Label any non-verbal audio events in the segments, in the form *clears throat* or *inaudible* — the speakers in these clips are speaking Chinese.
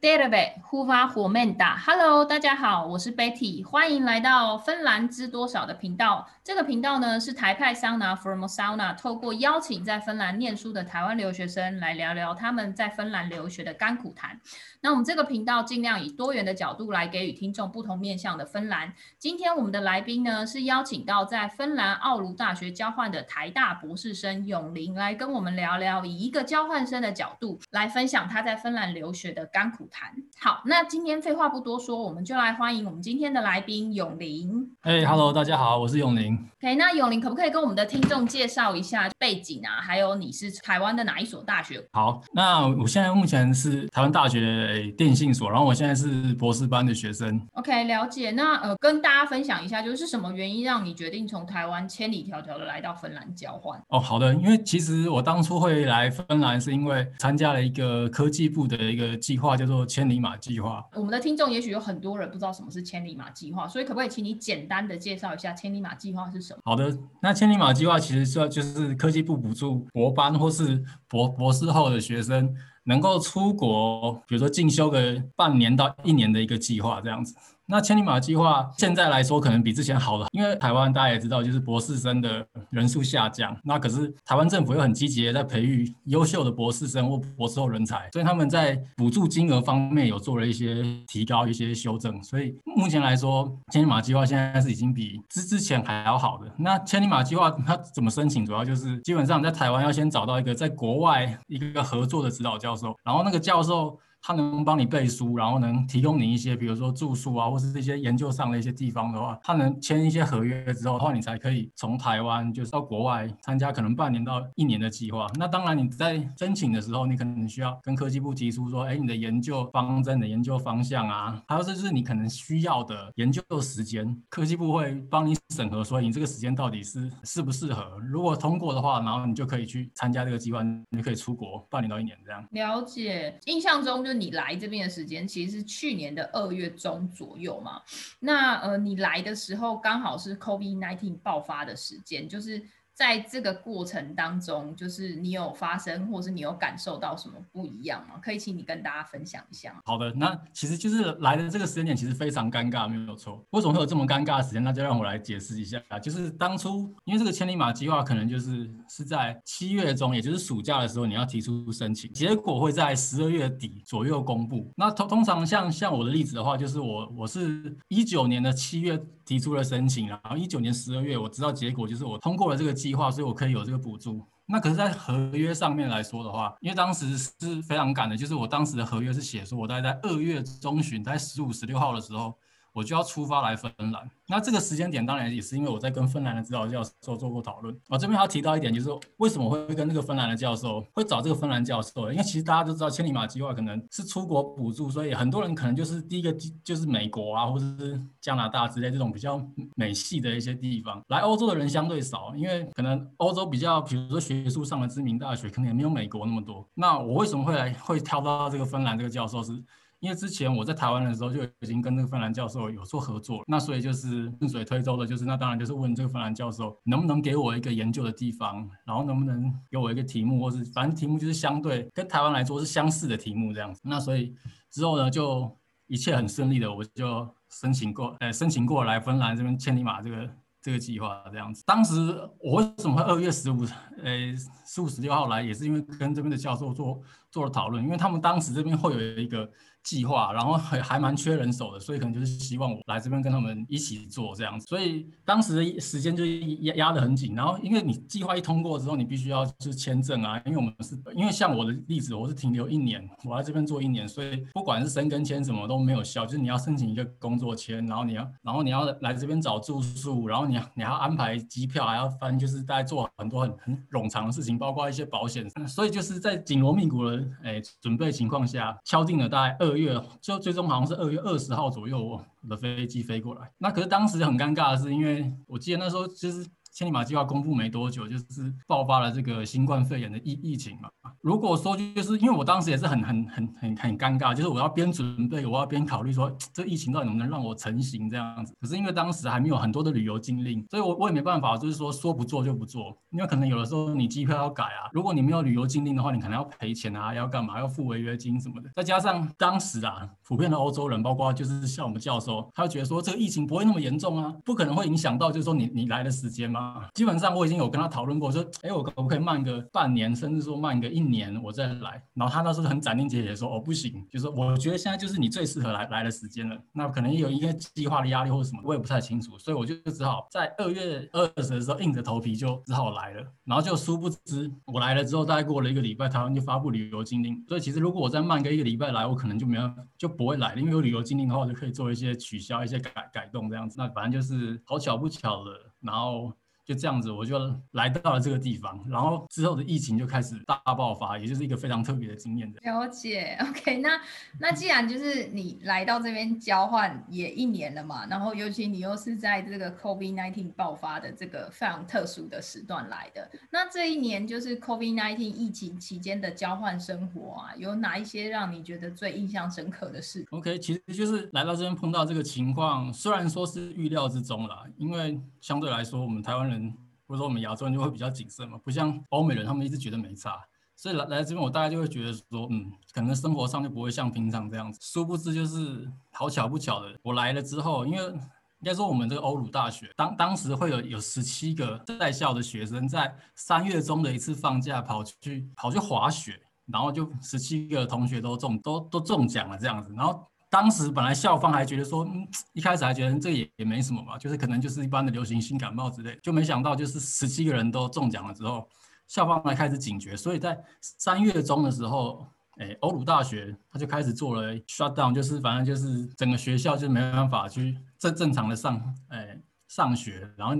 Terve, hyvää huomenta. Hello，大家好，我是 Betty，欢迎来到芬兰知多少的频道。这个频道呢是台派桑拿 From sauna，透过邀请在芬兰念书的台湾留学生来聊聊他们在芬兰留学的甘苦谈。那我们这个频道尽量以多元的角度来给予听众不同面向的芬兰。今天我们的来宾呢是邀请到在芬兰奥卢大学交换的台大博士生永林来跟我们聊聊，以一个交换生的角度来分享他在芬兰留学的甘苦谈。好，那今天废话不多说，我们就来欢迎我们今天的来宾永林。哎，Hello，大家好，我是永林。OK，那永林可不可以跟我们的听众介绍一下背景啊？还有你是台湾的哪一所大学？好，那我现在目前是台湾大学电信所，然后我现在是博士班的学生。OK，了解。那呃，跟大家分享一下，就是什么原因让你决定从台湾千里迢迢的来到芬兰交换？哦，好的，因为其实我当初会来芬兰，是因为参加了一个科技部的一个计划，叫做千里马计划，我们的听众也许有很多人不知道什么是千里马计划，所以可不可以请你简单的介绍一下千里马计划是什么？好的，那千里马计划其实说就是科技部补助博班或是博博士后的学生能够出国，比如说进修个半年到一年的一个计划这样子。那千里马计划现在来说可能比之前好了，因为台湾大家也知道，就是博士生的人数下降。那可是台湾政府又很积极的在培育优秀的博士生或博士后人才，所以他们在补助金额方面有做了一些提高、一些修正。所以目前来说，千里马计划现在是已经比之之前还要好的。那千里马计划它怎么申请？主要就是基本上在台湾要先找到一个在国外一个合作的指导教然后那个教授。他能帮你背书，然后能提供你一些，比如说住宿啊，或是这些研究上的一些地方的话，他能签一些合约之后的话，你才可以从台湾就是到国外参加可能半年到一年的计划。那当然你在申请的时候，你可能需要跟科技部提出说，哎，你的研究方针、的研究方向啊，还有就是你可能需要的研究时间，科技部会帮你审核，说你这个时间到底是适不适合。如果通过的话，然后你就可以去参加这个计划，你就可以出国半年到一年这样。了解，印象中。就你来这边的时间，其实是去年的二月中左右嘛。那呃，你来的时候刚好是 COVID-19 爆发的时间，就是。在这个过程当中，就是你有发生，或是你有感受到什么不一样吗？可以请你跟大家分享一下。好的，那其实就是来的这个时间点其实非常尴尬，没有错。为什么会有这么尴尬的时间？那就让我来解释一下啊。就是当初因为这个千里马计划可能就是是在七月中，也就是暑假的时候你要提出申请，结果会在十二月底左右公布。那通通常像像我的例子的话，就是我我是一九年的七月提出了申请，然后一九年十二月我知道结果，就是我通过了这个计计划，所以我可以有这个补助。那可是，在合约上面来说的话，因为当时是非常赶的，就是我当时的合约是写说，我大概在二月中旬，在十五、十六号的时候。我就要出发来芬兰，那这个时间点当然也是因为我在跟芬兰的指导教授做过讨论。我这边还要提到一点，就是为什么会跟那个芬兰的教授会找这个芬兰教授？因为其实大家都知道千里马计划可能是出国补助，所以很多人可能就是第一个就是美国啊，或者是加拿大之类这种比较美系的一些地方。来欧洲的人相对少，因为可能欧洲比较，比如说学术上的知名大学可能也没有美国那么多。那我为什么会来会挑到这个芬兰这个教授是？因为之前我在台湾的时候就已经跟那个芬兰教授有做合作，那所以就是顺水推舟的，就是那当然就是问这个芬兰教授能不能给我一个研究的地方，然后能不能给我一个题目，或是反正题目就是相对跟台湾来说是相似的题目这样子。那所以之后呢，就一切很顺利的，我就申请过，呃，申请过来芬兰这边千里马这个这个计划这样子。当时我为什么会二月十五，呃，十五十六号来，也是因为跟这边的教授做做了讨论，因为他们当时这边会有一个。计划，然后还还蛮缺人手的，所以可能就是希望我来这边跟他们一起做这样子，所以当时的时间就压压得很紧。然后因为你计划一通过之后，你必须要就是签证啊，因为我们是因为像我的例子，我是停留一年，我来这边做一年，所以不管是申根签什么都没有效，就是你要申请一个工作签，然后你要然后你要来这边找住宿，然后你你还要安排机票，还要翻，就是大家做很多很很冗长的事情，包括一些保险，所以就是在紧锣密鼓的哎准备情况下，敲定了大概二。月就最终好像是二月二十号左右，我的飞机飞过来。那可是当时很尴尬的是，因为我记得那时候其实千里马计划公布没多久，就是爆发了这个新冠肺炎的疫疫情嘛。如果说就是因为我当时也是很很很很很尴尬，就是我要边准备，我要边考虑说这疫情到底能不能让我成型这样子。可是因为当时还没有很多的旅游禁令，所以我我也没办法，就是说说不做就不做。因为可能有的时候你机票要改啊，如果你没有旅游禁令的话，你可能要赔钱啊，要干嘛，要付违约金什么的。再加上当时啊，普遍的欧洲人，包括就是像我们教授，他就觉得说这个疫情不会那么严重啊，不可能会影响到就是说你你来的时间嘛。基本上我已经有跟他讨论过，说，哎，我可不可以慢个半年，甚至说慢个一年，我再来。然后他那时候很斩钉截铁说，哦，不行，就是我觉得现在就是你最适合来来的时间了。那可能有一个计划的压力或者什么，我也不太清楚，所以我就只好在二月二十的时候硬着头皮就只好来了。然后就殊不知我来了之后，大概过了一个礼拜，台湾就发布旅游禁令。所以其实如果我再慢个一个礼拜来，我可能就没有就不会来了，因为有旅游禁令的话，我就可以做一些取消、一些改改动这样子。那反正就是好巧不巧的，然后。就这样子，我就来到了这个地方，然后之后的疫情就开始大爆发，也就是一个非常特别的经验的。了解，OK，那那既然就是你来到这边交换也一年了嘛，然后尤其你又是在这个 COVID-19 爆发的这个非常特殊的时段来的，那这一年就是 COVID-19 疫情期间的交换生活啊，有哪一些让你觉得最印象深刻的事？OK，其实就是来到这边碰到这个情况，虽然说是预料之中啦，因为相对来说我们台湾人。或者说我们亚洲人就会比较谨慎嘛，不像欧美人，他们一直觉得没差，所以来来这边我大概就会觉得说，嗯，可能生活上就不会像平常这样子。殊不知就是好巧不巧的，我来了之后，因为应该说我们这个欧鲁大学当当时会有有十七个在校的学生在三月中的一次放假跑去跑去滑雪，然后就十七个同学都中都都中奖了这样子，然后。当时本来校方还觉得说，嗯，一开始还觉得这也也没什么吧，就是可能就是一般的流行性感冒之类，就没想到就是十七个人都中奖了之后，校方才开始警觉，所以在三月中的时候，哎，欧鲁大学他就开始做了 shutdown，就是反正就是整个学校就没办法去正正常的上，哎，上学，然后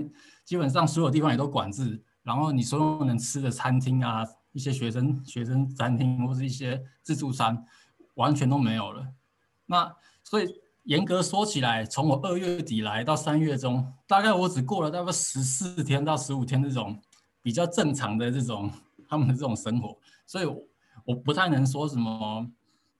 基本上所有地方也都管制，然后你所有能吃的餐厅啊，一些学生学生餐厅或是一些自助餐，完全都没有了。那所以严格说起来，从我二月底来到三月中，大概我只过了大概十四天到十五天这种比较正常的这种他们的这种生活，所以我不太能说什么，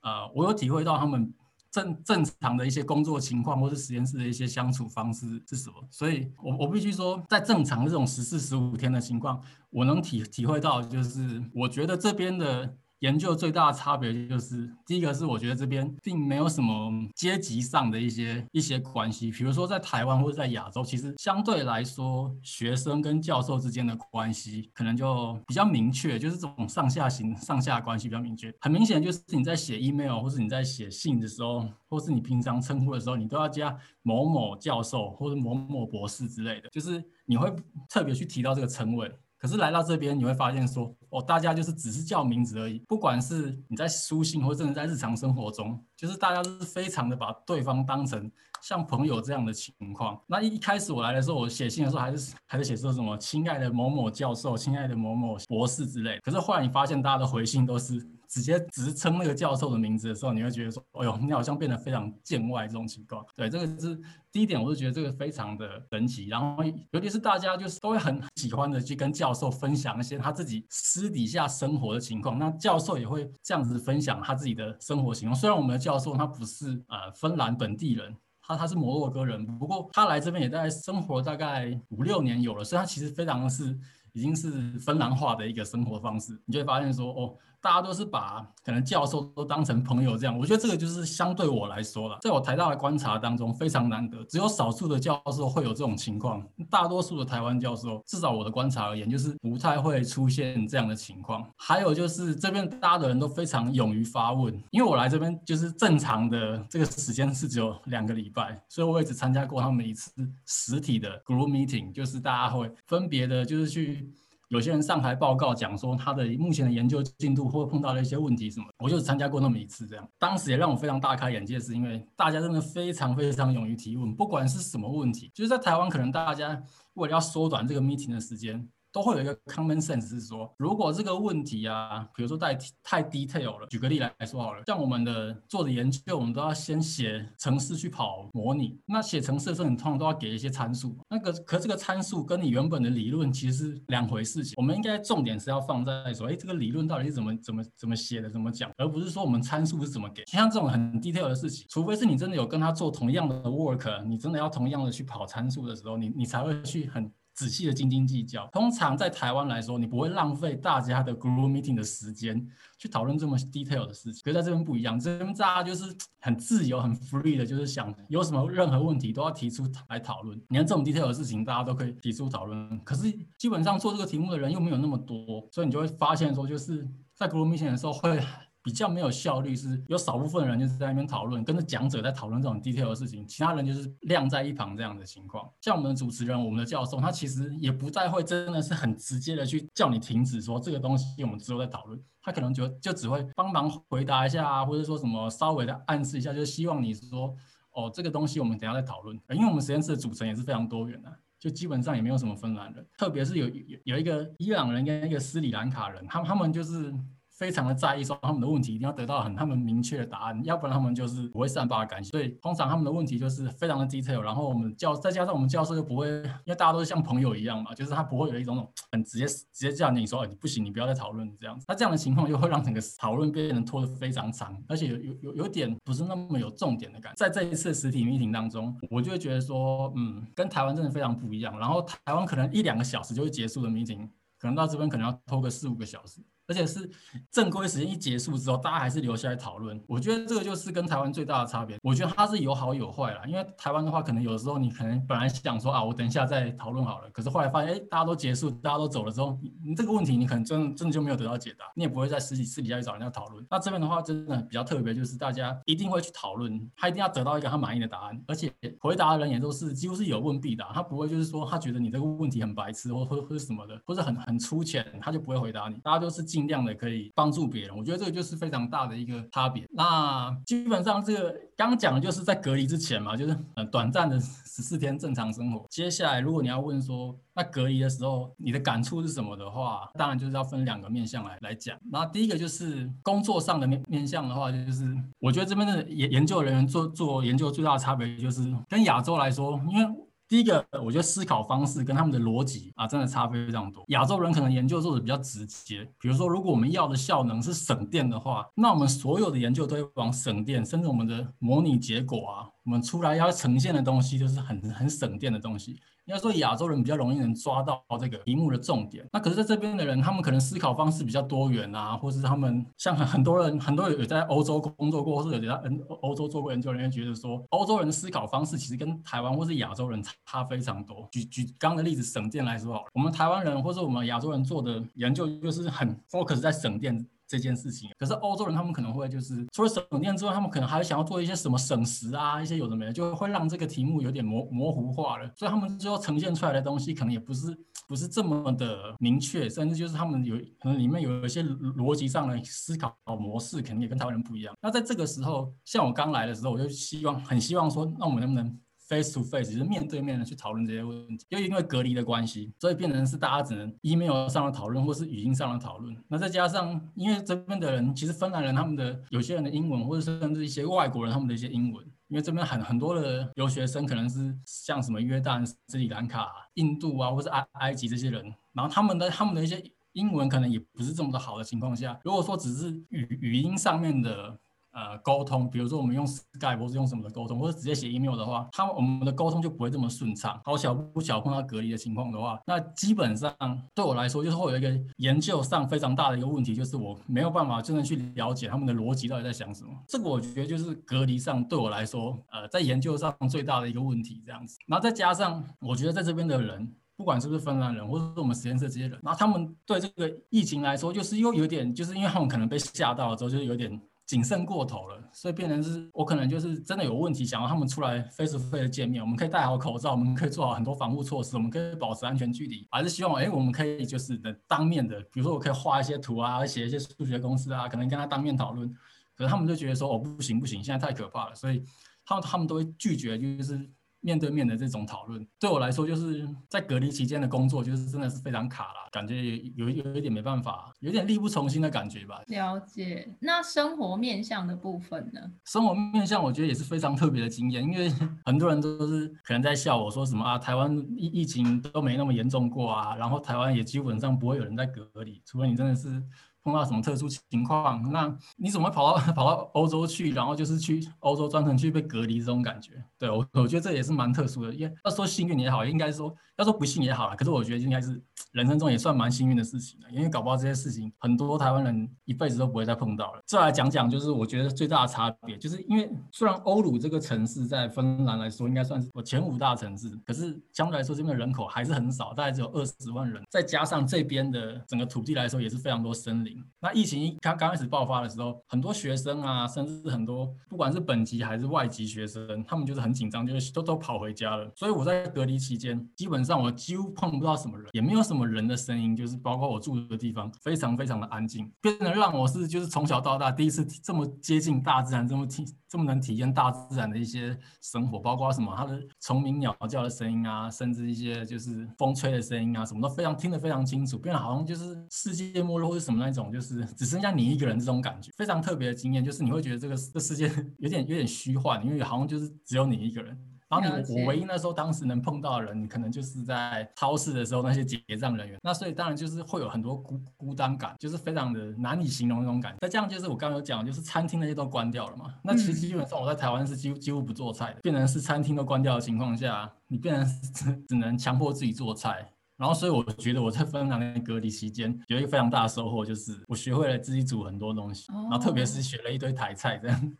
呃，我有体会到他们正正常的一些工作情况或是实验室的一些相处方式是什么，所以我我必须说，在正常的这种十四十五天的情况，我能体体会到就是我觉得这边的。研究最大的差别就是，第一个是我觉得这边并没有什么阶级上的一些一些关系，比如说在台湾或者在亚洲，其实相对来说，学生跟教授之间的关系可能就比较明确，就是这种上下行上下关系比较明确。很明显就是你在写 email 或是你在写信的时候，或是你平常称呼的时候，你都要加某某教授或者某某博士之类的，就是你会特别去提到这个称谓。可是来到这边，你会发现说，哦，大家就是只是叫名字而已。不管是你在书信，或者是在日常生活中，就是大家都是非常的把对方当成像朋友这样的情况。那一一开始我来的时候，我写信的时候还是还是写说什么“亲爱的某某教授”“亲爱的某某博士”之类。可是后来你发现，大家的回信都是。直接直称那个教授的名字的时候，你会觉得说：“哎呦，你好像变得非常见外。”这种情况，对，这个是第一点，我是觉得这个非常的神奇。然后，尤其是大家就是都会很喜欢的去跟教授分享一些他自己私底下生活的情况。那教授也会这样子分享他自己的生活情况。虽然我们的教授他不是呃芬兰本地人，他他是摩洛哥人，不过他来这边也在生活大概五六年有了，所以他其实非常的是已经是芬兰化的一个生活方式。你就会发现说，哦。大家都是把可能教授都当成朋友这样，我觉得这个就是相对我来说了，在我台大的观察当中非常难得，只有少数的教授会有这种情况，大多数的台湾教授，至少我的观察而言，就是不太会出现这样的情况。还有就是这边大家的人都非常勇于发问，因为我来这边就是正常的这个时间是只有两个礼拜，所以我也只参加过他们一次实体的 group meeting，就是大家会分别的，就是去。有些人上台报告讲说他的目前的研究进度或碰到了一些问题什么，我就参加过那么一次这样，当时也让我非常大开眼界，是因为大家真的非常非常勇于提问，不管是什么问题，就是在台湾可能大家为了要缩短这个 meeting 的时间，都会有一个 common sense 是说，如果这个问题啊，比如说太太 detail 了，举个例来说好了，像我们的做的研究，我们都要先写程式去跑模拟。那写程式的时候，你通常都要给一些参数。那个可这个参数跟你原本的理论其实是两回事情。我们应该重点是要放在说，哎，这个理论到底是怎么怎么怎么写的，怎么讲，而不是说我们参数是怎么给。像这种很 detail 的事情，除非是你真的有跟他做同样的 work，你真的要同样的去跑参数的时候，你你才会去很。仔细的斤斤计较，通常在台湾来说，你不会浪费大家的 group meeting 的时间去讨论这么 detail 的事情。可是在这边不一样，这边大家就是很自由、很 free 的，就是想有什么任何问题都要提出来讨论。你看这种 detail 的事情，大家都可以提出讨论。可是基本上做这个题目的人又没有那么多，所以你就会发现说，就是在 group meeting 的时候会。比较没有效率，是有少部分人就是在那边讨论，跟着讲者在讨论这种 detail 的事情，其他人就是晾在一旁这样的情况。像我们的主持人，我们的教授，他其实也不再会真的是很直接的去叫你停止说这个东西，我们之后再讨论。他可能就就只会帮忙回答一下，或者说什么稍微的暗示一下，就是希望你说哦，这个东西我们等下再讨论。因为我们实验室的组成也是非常多元的，就基本上也没有什么芬兰人，特别是有有有一个伊朗人跟一个斯里兰卡人，他们他们就是。非常的在意说他们的问题一定要得到很他们明确的答案，要不然他们就是不会善罢甘休。所以通常他们的问题就是非常的 detail，然后我们教再加上我们教授又不会，因为大家都是像朋友一样嘛，就是他不会有一种很直接直接叫你说，你不行，你不要再讨论这样子。那这样的情况又会让整个讨论变成拖得非常长，而且有有有有点不是那么有重点的感觉。在这一次实体 meeting 当中，我就会觉得说，嗯，跟台湾真的非常不一样。然后台湾可能一两个小时就会结束的 meeting，可能到这边可能要拖个四五个小时。而且是正规时间一结束之后，大家还是留下来讨论。我觉得这个就是跟台湾最大的差别。我觉得它是有好有坏啦。因为台湾的话，可能有的时候你可能本来想说啊，我等一下再讨论好了。可是后来发现，哎，大家都结束，大家都走了之后，你这个问题你可能真真的就没有得到解答，你也不会在私底私底下去找人家讨论。那这边的话，真的比较特别，就是大家一定会去讨论，他一定要得到一个他满意的答案，而且回答的人也都是几乎是有问必答，他不会就是说他觉得你这个问题很白痴或或或什么的，或者很很粗浅，他就不会回答你。大家都是尽尽量的可以。帮助别人，我觉得这个就是非常大的一个差别。那基本上这个刚刚讲的就是在隔离之前嘛，就是呃短暂的十四天正常生活。接下来如果你要问说，那隔离的时候你的感触是什么的话，当然就是要分两个面向来来讲。那第一个就是工作上的面面向的话，就是我觉得这边的研研究人员做做研究最大的差别就是跟亚洲来说，因为。第一个，我觉得思考方式跟他们的逻辑啊，真的差非常多。亚洲人可能研究做的比较直接，比如说，如果我们要的效能是省电的话，那我们所有的研究都会往省电，甚至我们的模拟结果啊，我们出来要呈现的东西就是很很省电的东西。应该说亚洲人比较容易能抓到这个题目的重点，那可是在这边的人，他们可能思考方式比较多元啊，或是他们像很很多人，很多人有在欧洲工作过，或是有在欧欧洲做过研究人员觉得说，欧洲人的思考方式其实跟台湾或是亚洲人差非常多。举举刚刚的例子，省电来说好了，我们台湾人或是我们亚洲人做的研究就是很 focus 在省电。这件事情，可是欧洲人他们可能会就是除了省电之外，他们可能还想要做一些什么省时啊，一些有的没的，就会让这个题目有点模模糊化了。所以他们最后呈现出来的东西可能也不是不是这么的明确，甚至就是他们有可能里面有一些逻辑上的思考模式，可能也跟台湾人不一样。那在这个时候，像我刚来的时候，我就希望很希望说，那我们能不能？face to face 就是面对面的去讨论这些问题，又因为隔离的关系，所以变成是大家只能 email 上的讨论，或是语音上的讨论。那再加上，因为这边的人其实芬兰人他们的有些人的英文，或者甚至一些外国人他们的一些英文，因为这边很很多的留学生可能是像什么约旦、斯里兰卡、印度啊，或是埃埃及这些人，然后他们的他们的一些英文可能也不是这么的好的情况下，如果说只是语语音上面的。呃，沟通，比如说我们用 Skype 或是用什么的沟通，或者直接写 email 的话，他们我们的沟通就不会这么顺畅。好巧不巧碰到隔离的情况的话，那基本上对我来说，就是会有一个研究上非常大的一个问题，就是我没有办法真正去了解他们的逻辑到底在想什么。这个我觉得就是隔离上对我来说，呃，在研究上最大的一个问题这样子。然后再加上，我觉得在这边的人，不管是不是芬兰人，或者是我们实验室这些人，然后他们对这个疫情来说，就是又有点，就是因为他们可能被吓到了之后，就是有点。谨慎过头了，所以变成是我可能就是真的有问题，想要他们出来 face to face 见面，我们可以戴好口罩，我们可以做好很多防护措施，我们可以保持安全距离，还是希望哎，我们可以就是能当面的，比如说我可以画一些图啊，写一些数学公式啊，可能跟他当面讨论，可是他们就觉得说哦不行不行，现在太可怕了，所以他们他们都会拒绝，就是面对面的这种讨论。对我来说，就是在隔离期间的工作，就是真的是非常卡了，感觉有有一点没办法，有点力不从心的感觉吧。了解。那生活面向的部分呢？生活面向，我觉得也是非常特别的经验，因为 *laughs* 很多人都是可能在笑我说什么啊，台湾疫疫情都没那么严重过啊，然后台湾也基本上不会有人在隔离，除非你真的是。碰到什么特殊情况，那你怎么会跑到 *laughs* 跑到欧洲去，然后就是去欧洲专程去被隔离这种感觉？对我，我觉得这也是蛮特殊的。因为要说幸运也好，应该说要说不幸也好了。可是我觉得应该是人生中也算蛮幸运的事情了，因为搞不好这些事情很多台湾人一辈子都不会再碰到了。再来讲讲，就是我觉得最大的差别，就是因为虽然欧鲁这个城市在芬兰来说应该算是我前五大城市，可是相对来说这边的人口还是很少，大概只有二十万人，再加上这边的整个土地来说也是非常多森林。那疫情刚刚开始爆发的时候，很多学生啊，甚至很多不管是本籍还是外籍学生，他们就是很紧张，就是都都跑回家了。所以我在隔离期间，基本上我几乎碰不到什么人，也没有什么人的声音，就是包括我住的地方，非常非常的安静，变得让我是就是从小到大第一次这么接近大自然，这么体这么能体验大自然的一些生活，包括什么它的虫鸣鸟叫的声音啊，甚至一些就是风吹的声音啊，什么都非常听得非常清楚，变得好像就是世界末日或者什么那种，就是只剩下你一个人这种感觉，非常特别的经验，就是你会觉得这个这世界 *laughs* 有点有点虚幻，因为好像就是只有你一个人。然后你我唯一那时候当时能碰到的人，可能就是在超市的时候那些结账人员。那所以当然就是会有很多孤孤单感，就是非常的难以形容那种感觉。那这样就是我刚刚有讲，就是餐厅那些都关掉了嘛。那其实基本上我在台湾是几乎几乎不做菜的，变成是餐厅都关掉的情况下，你变成只只能强迫自己做菜。然后，所以我觉得我在芬兰的隔离期间有一个非常大的收获，就是我学会了自己煮很多东西，然后特别是学了一堆台菜这样。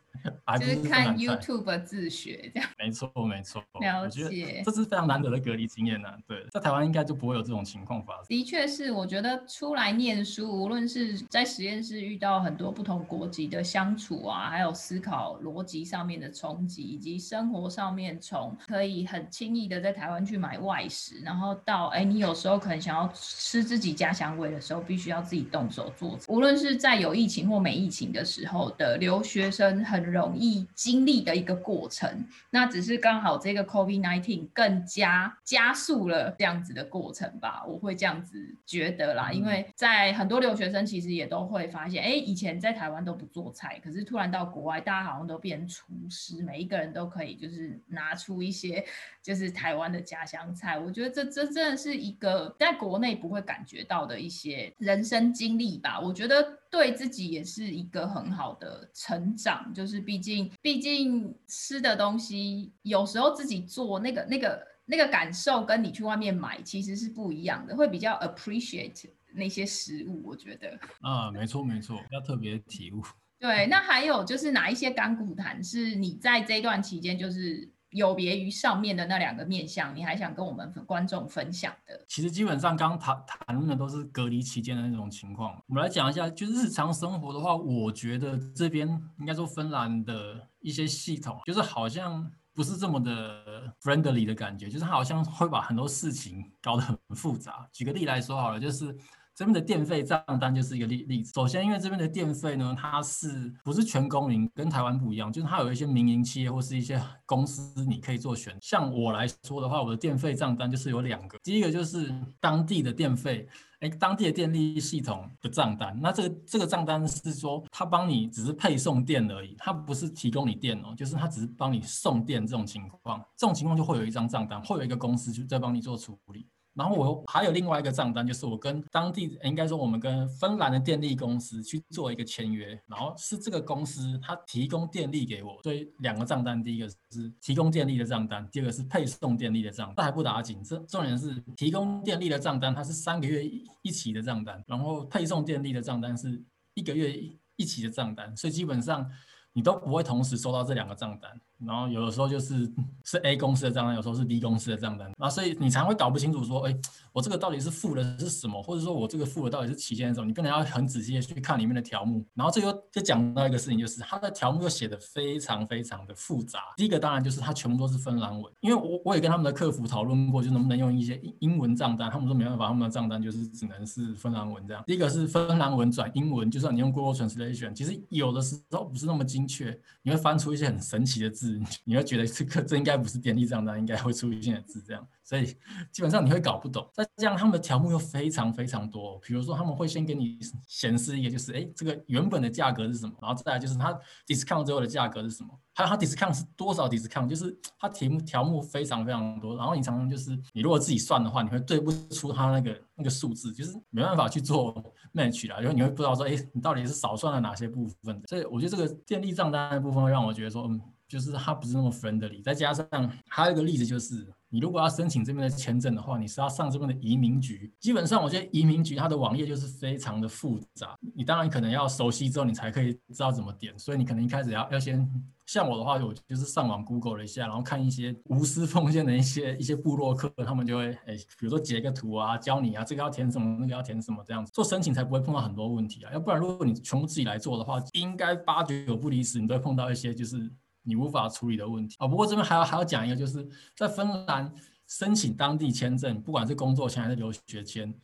就是看 YouTube 自学这样，*laughs* 没错没错，了解，这是非常难得的隔离经验呢、啊。对，在台湾应该就不会有这种情况发生。的确是，我觉得出来念书，无论是在实验室遇到很多不同国籍的相处啊，还有思考逻辑上面的冲击，以及生活上面从可以很轻易的在台湾去买外食，然后到哎，你有时候可能想要吃自己家乡味的时候，必须要自己动手做。无论是在有疫情或没疫情的时候的留学生很。容易经历的一个过程，那只是刚好这个 COVID-19 更加加速了这样子的过程吧，我会这样子觉得啦。因为在很多留学生其实也都会发现，哎，以前在台湾都不做菜，可是突然到国外，大家好像都变厨师，每一个人都可以就是拿出一些就是台湾的家乡菜。我觉得这这真的是一个在国内不会感觉到的一些人生经历吧。我觉得。对自己也是一个很好的成长，就是毕竟，毕竟吃的东西有时候自己做那个、那个、那个感受，跟你去外面买其实是不一样的，会比较 appreciate 那些食物。我觉得啊，没错没错，要特别体悟。对，那还有就是哪一些干股谈是你在这段期间就是。有别于上面的那两个面向，你还想跟我们观众分享的？其实基本上刚谈谈论的都是隔离期间的那种情况。我们来讲一下，就日常生活的话，我觉得这边应该说芬兰的一些系统，就是好像不是这么的 friendly 的感觉，就是它好像会把很多事情搞得很复杂。举个例来说好了，就是。这边的电费账单就是一个例例子。首先，因为这边的电费呢，它是不是全公民，跟台湾不一样，就是它有一些民营企业或是一些公司，你可以做选。像我来说的话，我的电费账单就是有两个，第一个就是当地的电费，哎，当地的电力系统的账单。那这个这个账单是说，它帮你只是配送电而已，它不是提供你电哦，就是它只是帮你送电这种情况，这种情况就会有一张账单，会有一个公司就在帮你做处理。然后我还有另外一个账单，就是我跟当地，应该说我们跟芬兰的电力公司去做一个签约，然后是这个公司它提供电力给我，所以两个账单，第一个是提供电力的账单，第二个是配送电力的账单。这还不打紧，这重点是提供电力的账单，它是三个月一起的账单，然后配送电力的账单是一个月一起的账单，所以基本上你都不会同时收到这两个账单。然后有的时候就是 *laughs* 是 A 公司的账单，有时候是 B 公司的账单，然后所以你常会搞不清楚说，哎，我这个到底是付的是什么，或者说我这个付的到底是期间的什么，你变得要很仔细的去看里面的条目。然后这又就讲到一个事情，就是它的条目又写的非常非常的复杂。第一个当然就是它全部都是芬兰文，因为我我也跟他们的客服讨论过，就能不能用一些英英文账单，他们说没办法，他们的账单就是只能是芬兰文这样。第一个是芬兰文转英文，就算你用 Google Translation，其实有的时候不是那么精确，你会翻出一些很神奇的字。你会觉得这个这应该不是电力账单应该会出现的字这样，所以基本上你会搞不懂。再这样，他们的条目又非常非常多，比如说他们会先给你显示一个，就是哎，这个原本的价格是什么，然后再来就是它 discount 之后的价格是什么，还有它 discount 是多少 discount，就是它题目条目非常非常多，然后你常常就是你如果自己算的话，你会对不出它那个那个数字，就是没办法去做 match 了，因为你会不知道说，哎，你到底是少算了哪些部分。所以我觉得这个电力账单的部分会让我觉得说，嗯。就是它不是那么 friendly，再加上还有一个例子就是，你如果要申请这边的签证的话，你是要上这边的移民局。基本上，我觉得移民局它的网页就是非常的复杂，你当然可能要熟悉之后，你才可以知道怎么点。所以你可能一开始要要先，像我的话，我就是上网 Google 了一下，然后看一些无私奉献的一些一些部落客，他们就会哎，比如说截个图啊，教你啊，这个要填什么，那个要填什么，这样子做申请才不会碰到很多问题啊。要不然，如果你全部自己来做的话，应该八九不离十，你都会碰到一些就是。你无法处理的问题啊、哦！不过这边还要还要讲一个，就是在芬兰申请当地签证，不管是工作签还是留学签，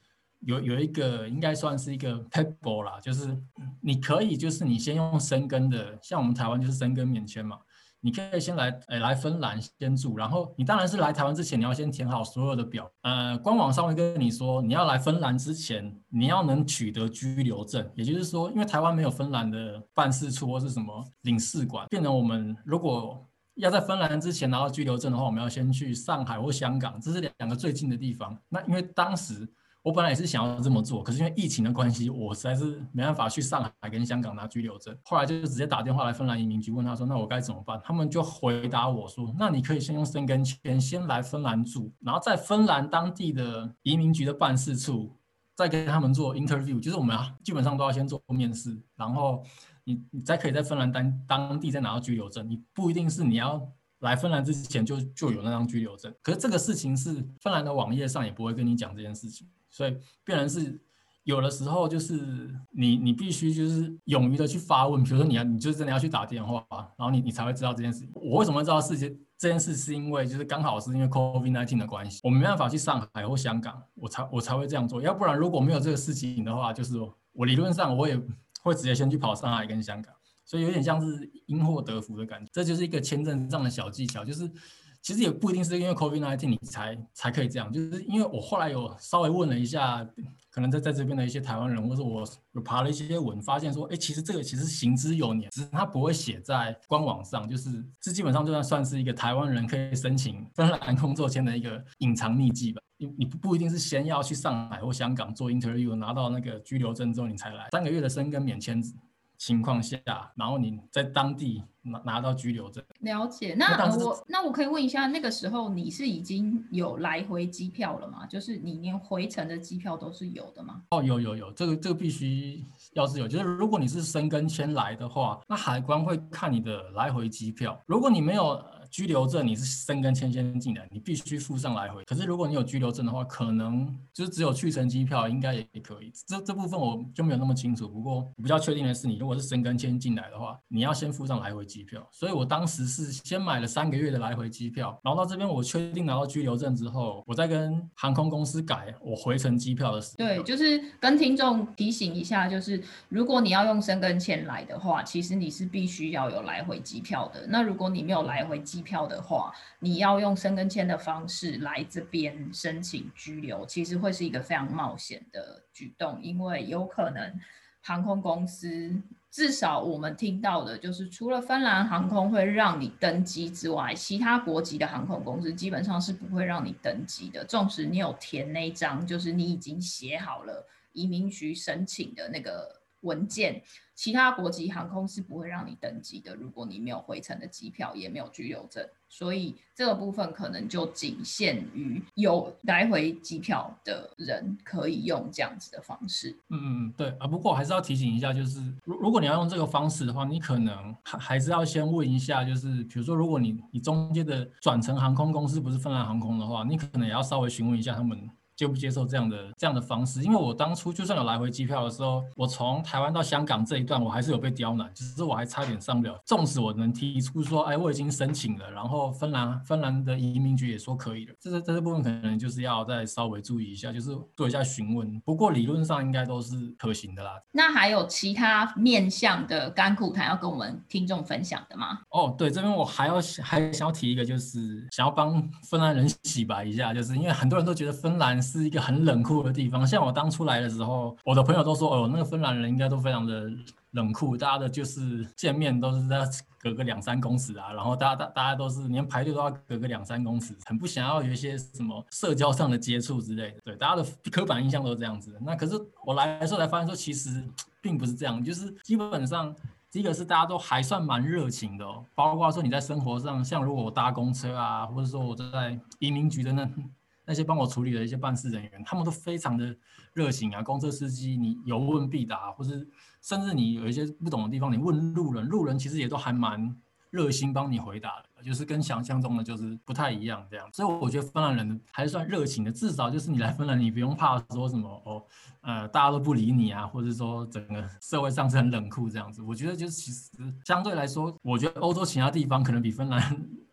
有有一个应该算是一个 paper 啦，就是你可以就是你先用生根的，像我们台湾就是生根免签嘛。你可以先来，诶，来芬兰先住，然后你当然是来台湾之前，你要先填好所有的表。呃，官网上会跟你说，你要来芬兰之前，你要能取得居留证，也就是说，因为台湾没有芬兰的办事处或是什么领事馆，变成我们如果要在芬兰之前拿到居留证的话，我们要先去上海或香港，这是两个最近的地方。那因为当时。我本来也是想要这么做，可是因为疫情的关系，我实在是没办法去上海跟香港拿居留证。后来就直接打电话来芬兰移民局问他说：“那我该怎么办？”他们就回答我说：“那你可以先用申根签先来芬兰住，然后在芬兰当地的移民局的办事处再跟他们做 interview，就是我们基本上都要先做面试，然后你你再可以在芬兰当当地再拿到居留证。你不一定是你要来芬兰之前就就有那张居留证，可是这个事情是芬兰的网页上也不会跟你讲这件事情。”所以，变成是有的时候就是你，你必须就是勇于的去发问。比如说，你要，你就是真的要去打电话，然后你，你才会知道这件事情。我为什么知道事情这件事，是因为就是刚好是因为 COVID-19 的关系，我没办法去上海或香港，我才我才会这样做。要不然，如果没有这个事情的话，就是我理论上我也会直接先去跑上海跟香港。所以有点像是因祸得福的感觉。这就是一个签证上的小技巧，就是。其实也不一定是因为 COVID-19 你才才可以这样，就是因为我后来有稍微问了一下，可能在在这边的一些台湾人，或者我有爬了一些文，发现说，哎，其实这个其实行之有年，只是他不会写在官网上，就是这基本上就算算是一个台湾人可以申请芬兰工作签的一个隐藏秘籍吧。你你不不一定是先要去上海或香港做 interview，拿到那个居留证之后你才来，三个月的申根免签情况下，然后你在当地拿拿到居留证。了解，那我那我可以问一下，那个时候你是已经有来回机票了吗？就是你连回程的机票都是有的吗？哦，有有有，这个这个必须要是有，就是如果你是申根签来的话，那海关会看你的来回机票。如果你没有。居留证你是申根签先进来，你必须附上来回。可是如果你有居留证的话，可能就是只有去程机票，应该也也可以。这这部分我就没有那么清楚。不过比较确定的是，你如果是申根签进来的话，你要先附上来回机票。所以我当时是先买了三个月的来回机票，然后到这边我确定拿到居留证之后，我再跟航空公司改我回程机票的时候。对，就是跟听众提醒一下，就是如果你要用申根签来的话，其实你是必须要有来回机票的。那如果你没有来回机票，机票的话，你要用申根签的方式来这边申请居留，其实会是一个非常冒险的举动，因为有可能航空公司，至少我们听到的就是，除了芬兰航空会让你登机之外，其他国籍的航空公司基本上是不会让你登机的。纵使你有填那张，就是你已经写好了移民局申请的那个文件。其他国籍航空是不会让你登机的，如果你没有回程的机票，也没有居留证，所以这个部分可能就仅限于有来回机票的人可以用这样子的方式。嗯嗯，对啊，不过还是要提醒一下，就是如如果你要用这个方式的话，你可能还还是要先问一下，就是比如说，如果你你中间的转乘航空公司不是芬兰航空的话，你可能也要稍微询问一下他们。接不接受这样的这样的方式。因为我当初就算有来回机票的时候，我从台湾到香港这一段，我还是有被刁难，只是我还差点上不了。纵使我能提出说，哎，我已经申请了，然后芬兰芬兰的移民局也说可以了，这这这部分可能就是要再稍微注意一下，就是做一下询问。不过理论上应该都是可行的啦。那还有其他面向的甘苦谈要跟我们听众分享的吗？哦，对，这边我还要还想要提一个，就是想要帮芬兰人洗白一下，就是因为很多人都觉得芬兰是一个很冷酷的地方。像我当初来的时候，我的朋友都说，哦，那个芬兰人应该都非常的冷酷，大家的就是见面都是在隔个两三公尺啊，然后大家大大家都是连排队都要隔个两三公尺，很不想要有一些什么社交上的接触之类的。对，大家的刻板印象都是这样子。那可是我来的时候才发现说，其实并不是这样，就是基本上。第一个是大家都还算蛮热情的哦，包括说你在生活上，像如果我搭公车啊，或者说我在移民局的那那些帮我处理的一些办事人员，他们都非常的热情啊。公车司机你有问必答，或是甚至你有一些不懂的地方，你问路人，路人其实也都还蛮热心帮你回答的。就是跟想象中的就是不太一样这样，所以我觉得芬兰人还算热情的，至少就是你来芬兰，你不用怕说什么哦，呃，大家都不理你啊，或者说整个社会上是很冷酷这样子。我觉得就是其实相对来说，我觉得欧洲其他地方可能比芬兰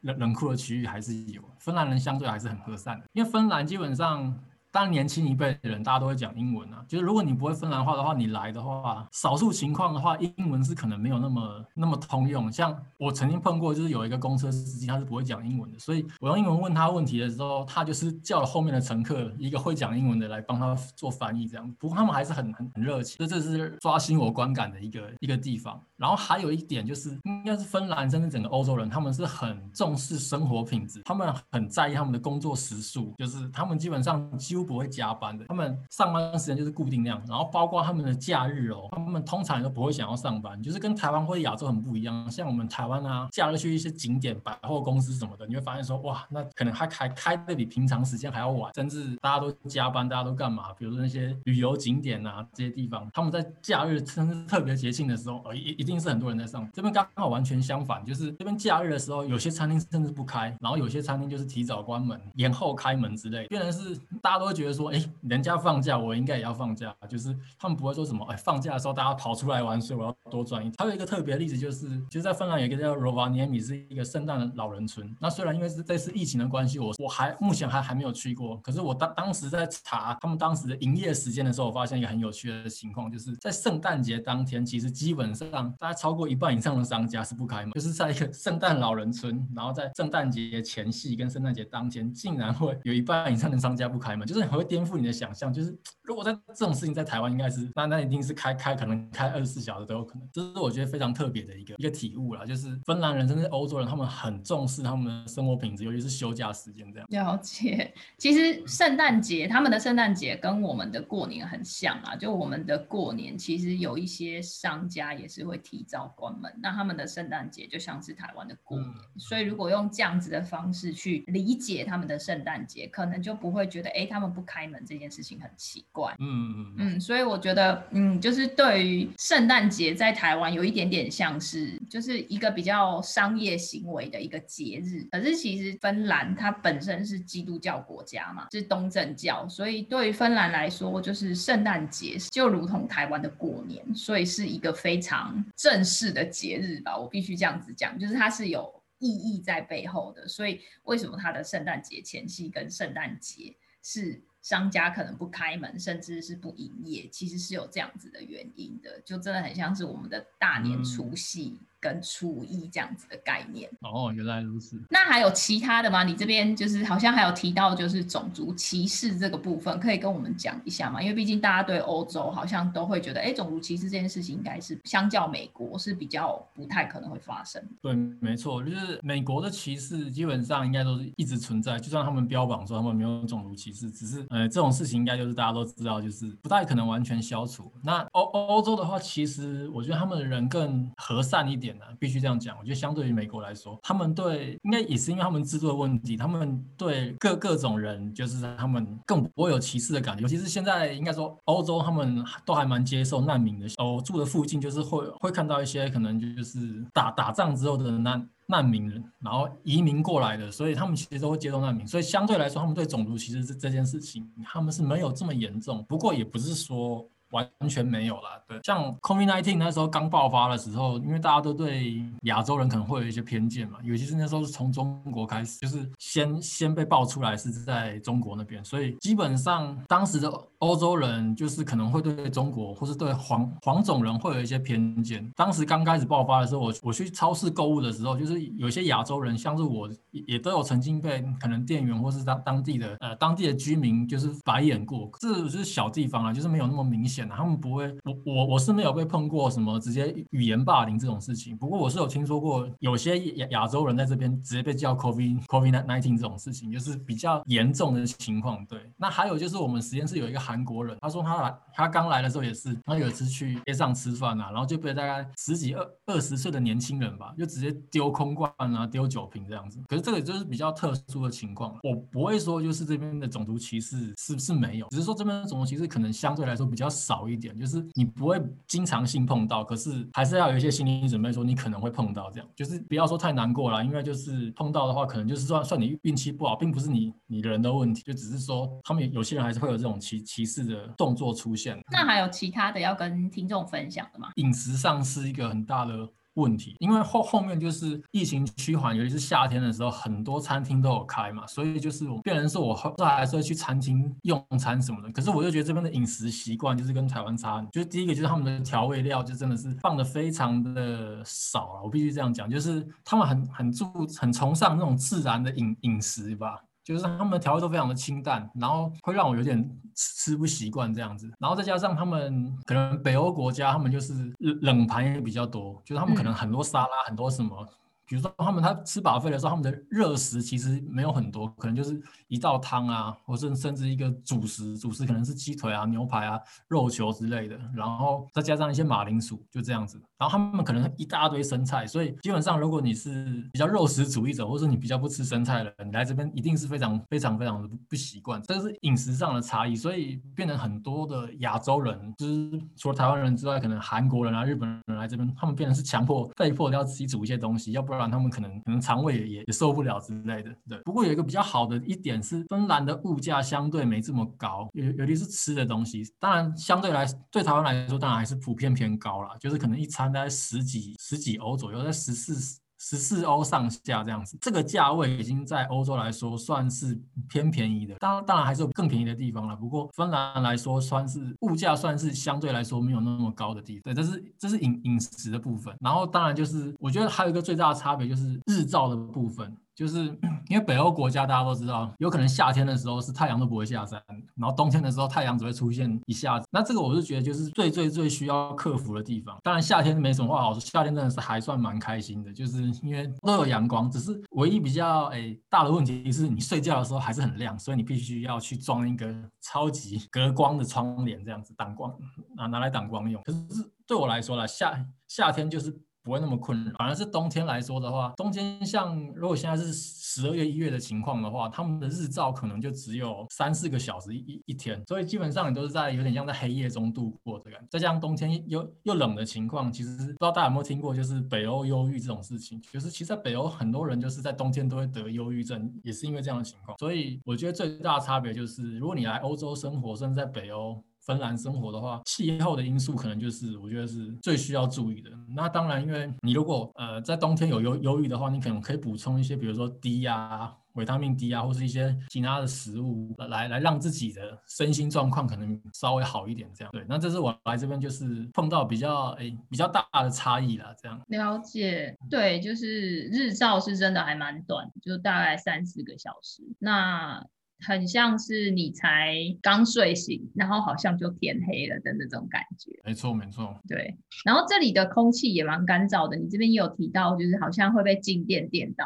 冷冷酷的区域还是有，芬兰人相对还是很和善的，因为芬兰基本上。当年轻一辈的人，大家都会讲英文啊。就是如果你不会芬兰话的话，你来的话，少数情况的话，英文是可能没有那么那么通用。像我曾经碰过，就是有一个公车司机，他是不会讲英文的，所以我用英文问他问题的时候，他就是叫了后面的乘客一个会讲英文的来帮他做翻译这样。不过他们还是很很很热情，这这是刷新我观感的一个一个地方。然后还有一点就是，应该是芬兰甚至整个欧洲人，他们是很重视生活品质，他们很在意他们的工作时数，就是他们基本上几乎。不会加班的，他们上班时间就是固定量，然后包括他们的假日哦，他们通常都不会想要上班，就是跟台湾或者亚洲很不一样。像我们台湾啊，假日去一些景点、百货公司什么的，你会发现说，哇，那可能还开开的比平常时间还要晚，甚至大家都加班，大家都干嘛？比如说那些旅游景点啊这些地方，他们在假日甚至特别节庆的时候，呃，一一定是很多人在上。这边刚好完全相反，就是这边假日的时候，有些餐厅甚至不开，然后有些餐厅就是提早关门、延后开门之类，变成是大家都会觉得说，哎，人家放假，我应该也要放假。就是他们不会说什么，哎，放假的时候大家跑出来玩，所以我要多赚一点。还有一个特别的例子就是，就是在芬兰有一个叫 Rovaniemi，是一个圣诞的老人村。那虽然因为是这次疫情的关系，我我还目前还还没有去过。可是我当当时在查他们当时的营业时间的时候，我发现一个很有趣的情况，就是在圣诞节当天，其实基本上大概超过一半以上的商家是不开门。就是在一个圣诞老人村，然后在圣诞节前夕跟圣诞节当天，竟然会有一半以上的商家不开门，就是很会颠。颠覆你的想象，就是如果在这种事情在台湾，应该是那那一定是开开，可能开二十四小时都有可能。这是我觉得非常特别的一个一个体悟啦，就是芬兰人甚至欧洲人，他们很重视他们的生活品质，尤其是休假时间这样。了解，其实圣诞节他们的圣诞节跟我们的过年很像啊，就我们的过年其实有一些商家也是会提早关门，那他们的圣诞节就像是台湾的过年，嗯，所以如果用这样子的方式去理解他们的圣诞节，可能就不会觉得哎，他们不开门。这件事情很奇怪，嗯嗯嗯，所以我觉得，嗯，就是对于圣诞节在台湾有一点点像是，就是一个比较商业行为的一个节日。可是其实芬兰它本身是基督教国家嘛，是东正教，所以对于芬兰来说，就是圣诞节就如同台湾的过年，所以是一个非常正式的节日吧。我必须这样子讲，就是它是有意义在背后的。所以为什么它的圣诞节前夕跟圣诞节是？商家可能不开门，甚至是不营业，其实是有这样子的原因的，就真的很像是我们的大年除夕。嗯跟初一这样子的概念哦，原来如此。那还有其他的吗？你这边就是好像还有提到就是种族歧视这个部分，可以跟我们讲一下吗？因为毕竟大家对欧洲好像都会觉得，哎，种族歧视这件事情应该是相较美国是比较不太可能会发生。对，没错，就是美国的歧视基本上应该都是一直存在，就算他们标榜说他们没有种族歧视，只是呃这种事情应该就是大家都知道，就是不太可能完全消除。那欧欧洲的话，其实我觉得他们的人更和善一点。点的，必须这样讲。我觉得相对于美国来说，他们对应该也是因为他们制度的问题，他们对各各种人就是他们更不会有歧视的感觉。尤其是现在应该说欧洲，他们都还蛮接受难民的。我住的附近就是会会看到一些可能就是打打仗之后的难难民人，然后移民过来的，所以他们其实都会接受难民。所以相对来说，他们对种族歧视这这件事情，他们是没有这么严重。不过也不是说。完全没有啦，对，像 COVID-19 那时候刚爆发的时候，因为大家都对亚洲人可能会有一些偏见嘛，尤其是那时候是从中国开始，就是先先被爆出来是在中国那边，所以基本上当时的欧洲人就是可能会对中国或是对黄黄种人会有一些偏见。当时刚开始爆发的时候，我我去超市购物的时候，就是有些亚洲人，像是我也都有曾经被可能店员或是当当地的呃当地的居民就是白眼过，这就是小地方啊，就是没有那么明显。他们不会，我我我是没有被碰过什么直接语言霸凌这种事情。不过我是有听说过有些亚亚洲人在这边直接被叫 COVID COVID nineteen 这种事情，就是比较严重的情况。对，那还有就是我们实验室有一个韩国人，他说他来他刚来的时候也是，他有一次去街上吃饭啊，然后就被大概十几二二十岁的年轻人吧，就直接丢空罐啊，丢酒瓶这样子。可是这个就是比较特殊的情况，我不会说就是这边的种族歧视是不是没有，只是说这边的种族歧视可能相对来说比较少。少一点，就是你不会经常性碰到，可是还是要有一些心理准备，说你可能会碰到这样，就是不要说太难过了，因为就是碰到的话，可能就是算算你运气不好，并不是你你的人的问题，就只是说他们有些人还是会有这种歧歧视的动作出现。那还有其他的要跟听众分享的吗？饮食上是一个很大的。问题，因为后后面就是疫情趋缓，尤其是夏天的时候，很多餐厅都有开嘛，所以就是我，变成是我后来还是会去餐厅用餐什么的。可是我就觉得这边的饮食习惯就是跟台湾差，就是第一个就是他们的调味料就真的是放的非常的少了，我必须这样讲，就是他们很很注很崇尚那种自然的饮饮食吧。就是他们的调味都非常的清淡，然后会让我有点吃不习惯这样子，然后再加上他们可能北欧国家，他们就是冷盘也比较多，就是他们可能很多沙拉，很多什么。比如说他们他吃 buffet 的时候，他们的热食其实没有很多，可能就是一道汤啊，或者甚至一个主食，主食可能是鸡腿啊、牛排啊、肉球之类的，然后再加上一些马铃薯，就这样子。然后他们可能一大堆生菜，所以基本上如果你是比较肉食主义者，或是你比较不吃生菜的人，你来这边一定是非常非常非常的不不习惯，这是饮食上的差异，所以变成很多的亚洲人，就是除了台湾人之外，可能韩国人啊、日本人来这边，他们变成是强迫被迫要自己煮一些东西，要不不然。他们可能可能肠胃也也也受不了之类的，对。不过有一个比较好的一点是，芬兰的物价相对没这么高，尤尤其是吃的东西。当然，相对来对台湾来说，当然还是普遍偏高了，就是可能一餐大概十几十几欧左右，在十四。十四欧上下这样子，这个价位已经在欧洲来说算是偏便宜的。当然，当然还是有更便宜的地方了。不过芬兰来说，算是物价算是相对来说没有那么高的地方。对，这是这是饮饮食的部分。然后当然就是，我觉得还有一个最大的差别就是日照的部分。就是 *clears throat* 因为北欧国家大家都知道，有可能夏天的时候是太阳都不会下山，然后冬天的时候太阳只会出现一下子。那这个我是觉得就是最最最需要克服的地方。当然夏天没什么话好说，夏天真的是还算蛮开心的，就是因为都有阳光。只是唯一比较诶、大的问题是你睡觉的时候还是很亮，所以你必须要去装一个超级隔光的窗帘，这样子挡光拿拿来挡光用。可是对我来说啦，夏夏天就是。不会那么困扰，反而是冬天来说的话，冬天像如果现在是十二月一月的情况的话，他们的日照可能就只有三四个小时一一天，所以基本上你都是在有点像在黑夜中度过的感觉。再加上冬天又又冷的情况，其实不知道大家有没有听过，就是北欧忧郁这种事情，就是其实在北欧很多人就是在冬天都会得忧郁症，也是因为这样的情况。所以我觉得最大的差别就是，如果你来欧洲生活，甚至在北欧。芬兰生活的话，气候的因素可能就是我觉得是最需要注意的。那当然，因为你如果呃在冬天有忧忧郁的话，你可能可以补充一些，比如说 D 啊、维他命 D 啊，或是一些其他的食物来来让自己的身心状况可能稍微好一点。这样对，那这是我来这边就是碰到比较诶、比较大的差异啦。这样了解，对，就是日照是真的还蛮短，就大概三四个小时。那很像是你才刚睡醒，然后好像就天黑了的那种感觉。没错，没错。对，然后这里的空气也蛮干燥的。你这边也有提到，就是好像会被静电电到。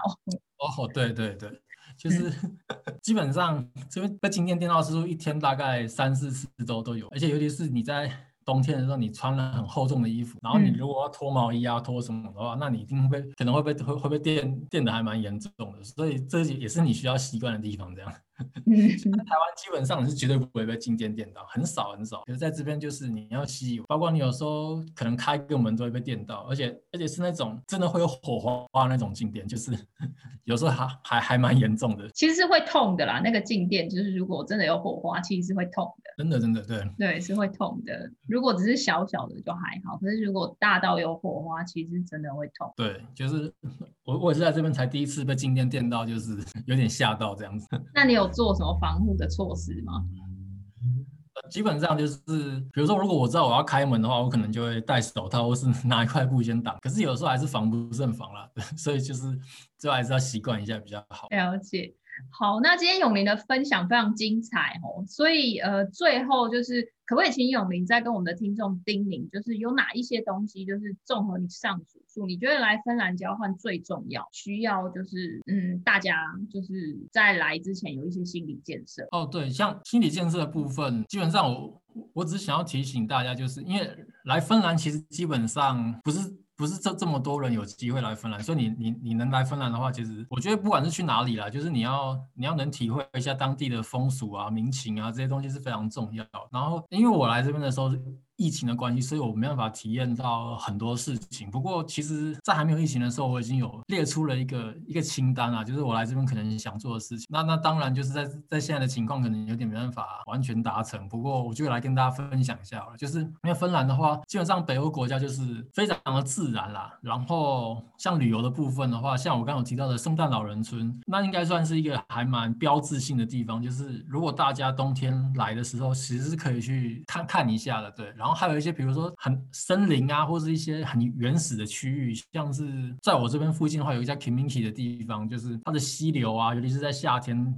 哦，对对对，就是 *laughs* 基本上这边被静电电到次数一天大概三四次都都有，而且尤其是你在。冬天的时候你穿了很厚重的衣服，然后你如果要脱毛衣啊脱什么的话，那你一定会可能会被会会被电电的还蛮严重的，所以这也是你需要习惯的地方，这样。嗯，台湾基本上是绝对不会被静电电到，很少很少。可是在这边就是你要吸引，包括你有时候可能开个门都会被电到，而且而且是那种真的会有火花那种静电，就是 *laughs* 有时候还还还蛮严重的。其实是会痛的啦，那个静电就是如果真的有火花，其实是会痛的。真的真的对对是会痛的。如果只是小小的就还好，可是如果大到有火花，其实真的会痛。对，就是 *laughs* 我我也是在这边才第一次被静电电到，就是 *laughs* 有点吓到这样子。那你有？做什么防护的措施吗？基本上就是，比如说，如果我知道我要开门的话，我可能就会戴手套，或是拿一块布先挡。可是有时候还是防不胜防啦，*laughs* 所以就是最后还是要习惯一下比较好。了解。好，那今天咏麟的分享非常精彩哦，所以呃，最后就是可不可以请咏麟再跟我们的听众叮咛，就是有哪一些东西，就是综合你上述述，你觉得来芬兰交换最重要，需要就是嗯，大家就是在来之前有一些心理建设。哦，对，像心理建设的部分，基本上我我只是想要提醒大家，就是因为来芬兰其实基本上不是。不是这这么多人有机会来芬兰，所以你你你能来芬兰的话，其实我觉得不管是去哪里啦，就是你要你要能体会一下当地的风俗啊、民情啊这些东西是非常重要。然后因为我来这边的时候。疫情的关系，所以我没办法体验到很多事情。不过，其实，在还没有疫情的时候，我已经有列出了一个一个清单啊，就是我来这边可能想做的事情。那那当然就是在在现在的情况，可能有点没办法完全达成。不过，我就来跟大家分享一下了，就是因为芬兰的话，基本上北欧国家就是非常的自然啦。然后，像旅游的部分的话，像我刚刚提到的圣诞老人村，那应该算是一个还蛮标志性的地方。就是如果大家冬天来的时候，其实是可以去看看一下的，对。然后。然后还有一些，比如说很森林啊，或是一些很原始的区域，像是在我这边附近的话，有一家 Kymminki 的地方，就是它的溪流啊，尤其是在夏天。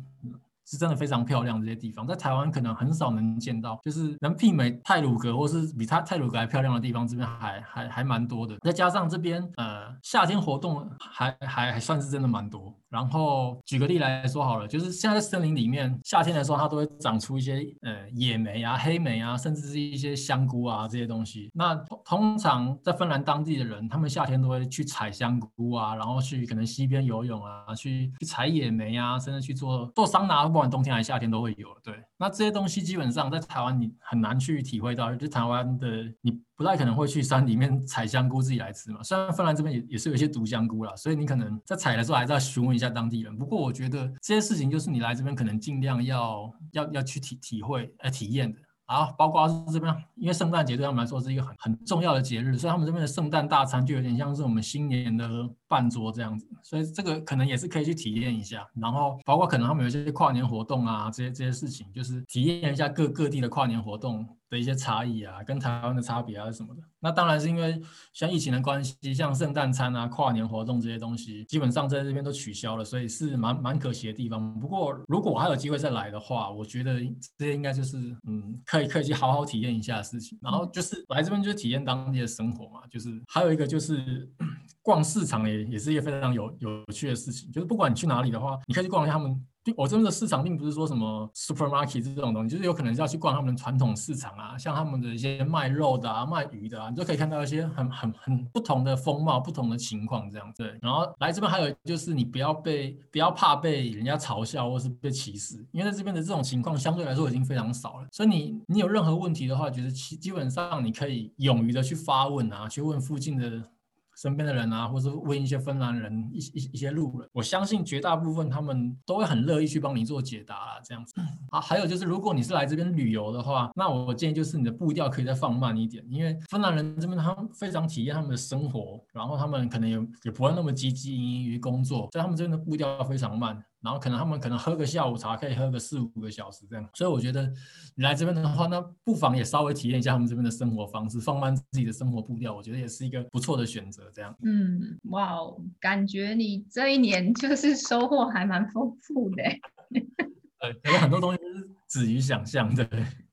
是真的非常漂亮，这些地方在台湾可能很少能见到，就是能媲美泰鲁阁或是比它泰鲁阁还漂亮的地方，这边还还还蛮多的。再加上这边呃夏天活动还还还算是真的蛮多。然后举个例来说好了，就是现在在森林里面，夏天的时候它都会长出一些呃野莓啊、黑莓啊，甚至是一些香菇啊这些东西。那通常在芬兰当地的人，他们夏天都会去采香菇啊，然后去可能溪边游泳啊，去去采野莓啊，甚至去做做桑拿。不管冬天还是夏天都会有，对。那这些东西基本上在台湾你很难去体会到，就台湾的你不太可能会去山里面采香菇自己来吃嘛。虽然芬兰这边也也是有一些毒香菇啦，所以你可能在采的时候还是要询问一下当地人。不过我觉得这些事情就是你来这边可能尽量要要要去体体会呃体验的。啊，包括这边，因为圣诞节对他们来说是一个很很重要的节日，所以他们这边的圣诞大餐就有点像是我们新年的半桌这样子，所以这个可能也是可以去体验一下。然后包括可能他们有一些跨年活动啊，这些这些事情，就是体验一下各各地的跨年活动。的一些差异啊，跟台湾的差别啊什么的，那当然是因为像疫情的关系，像圣诞餐啊、跨年活动这些东西，基本上在这边都取消了，所以是蛮蛮可惜的地方。不过如果我还有机会再来的话，我觉得这些应该就是嗯，可以可以去好好体验一下的事情。然后就是来这边就是体验当地的生活嘛，就是还有一个就是 *clears throat* 逛市场也也是一个非常有有趣的事情，就是不管你去哪里的话，你可以去逛一下他们。我这边的市场并不是说什么 supermarket 这种东西，就是有可能是要去逛他们的传统市场啊，像他们的一些卖肉的啊、卖鱼的啊，你就可以看到一些很很很不同的风貌、不同的情况这样。对，然后来这边还有就是你不要被不要怕被人家嘲笑或是被歧视，因为在这边的这种情况相对来说已经非常少了。所以你你有任何问题的话，就是基基本上你可以勇于的去发问啊，去问附近的。身边的人啊，或是问一些芬兰人、一一一些路人，我相信绝大部分他们都会很乐意去帮你做解答啊，这样子。啊，还有就是，如果你是来这边旅游的话，那我建议就是你的步调可以再放慢一点，因为芬兰人这边他们非常体验他们的生活，然后他们可能也也不会那么积极于工作，所以他们这边的步调非常慢。然后可能他们可能喝个下午茶可以喝个四五个小时这样，所以我觉得你来这边的话，那不妨也稍微体验一下他们这边的生活方式，放慢自己的生活步调，我觉得也是一个不错的选择。这样，嗯，哇哦，感觉你这一年就是收获还蛮丰富的。对，*laughs* 有很多东西是止于想象的。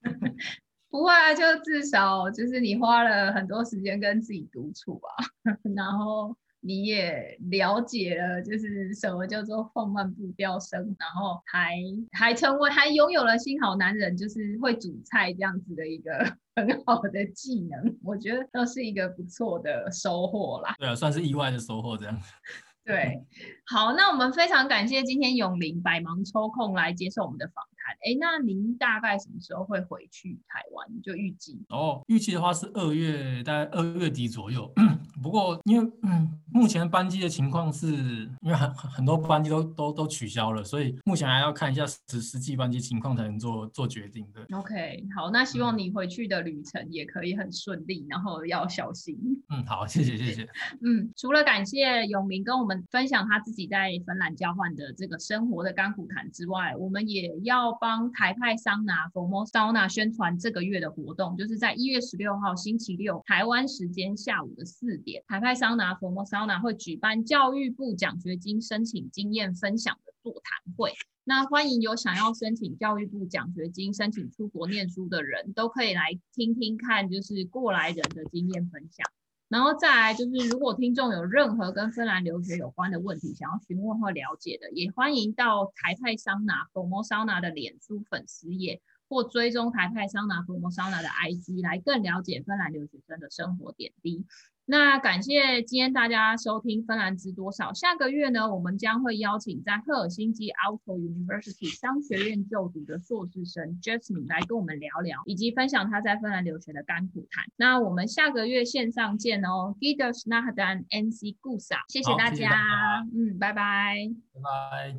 *laughs* 不会啊，就至少就是你花了很多时间跟自己独处啊，*laughs* 然后。你也了解了，就是什么叫做放慢步调生，然后还还成为还拥有了新好男人，就是会煮菜这样子的一个 *laughs* 很好的技能，我觉得都是一个不错的收获啦。对啊，算是意外的收获这样。*laughs* 对，好，那我们非常感谢今天永林百忙抽空来接受我们的访谈。哎，那您大概什么时候会回去台湾？就预计？哦，预计的话是二月，大概二月底左右。*clears throat* 不过因为嗯，目前班机的情况是，因为很很多班机都都都取消了，所以目前还要看一下实实际班机情况才能做做决定的。OK，好，那希望你回去的旅程也可以很顺利，然后要小心。嗯，好，谢谢谢谢。嗯，除了感谢永明跟我们。分享他自己在芬兰交换的这个生活的甘苦谈之外，我们也要帮台派桑拿 Formosauna 宣传这个月的活动，就是在一月十六号星期六台湾时间下午的四点，台派桑拿 Formosauna 会举办教育部奖学金申请经验分享的座谈会。那欢迎有想要申请教育部奖学金、申请出国念书的人都可以来听听看，就是过来人的经验分享。然后再来就是，如果听众有任何跟芬兰留学有关的问题，想要询问或了解的，也欢迎到台派桑拿 Formosauna 的脸书粉丝页，或追踪台派桑拿 Formosauna 的 IG，来更了解芬兰留学生的生活点滴。那感谢今天大家收听《芬兰知多少》。下个月呢，我们将会邀请在赫尔辛基 Aalto University 商学院就读的硕士生 Jasmine 来跟我们聊聊，以及分享他在芬兰留学的甘苦谈。那我们下个月线上见哦 g i d o s nähdään ensi kuussa。谢谢大家，谢谢大家。嗯，拜拜，拜拜。